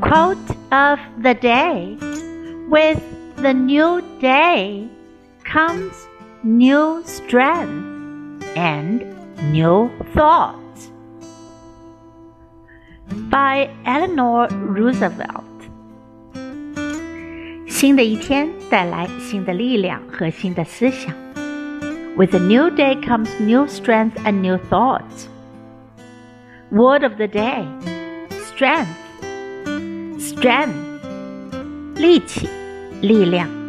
Quote of the day With the new day comes new strength and new thoughts. By Eleanor Roosevelt. 新的一天带来新的力量和新的思想。With a new day comes new strength and new thoughts. Word of the day strength, Strength, 力气，力量。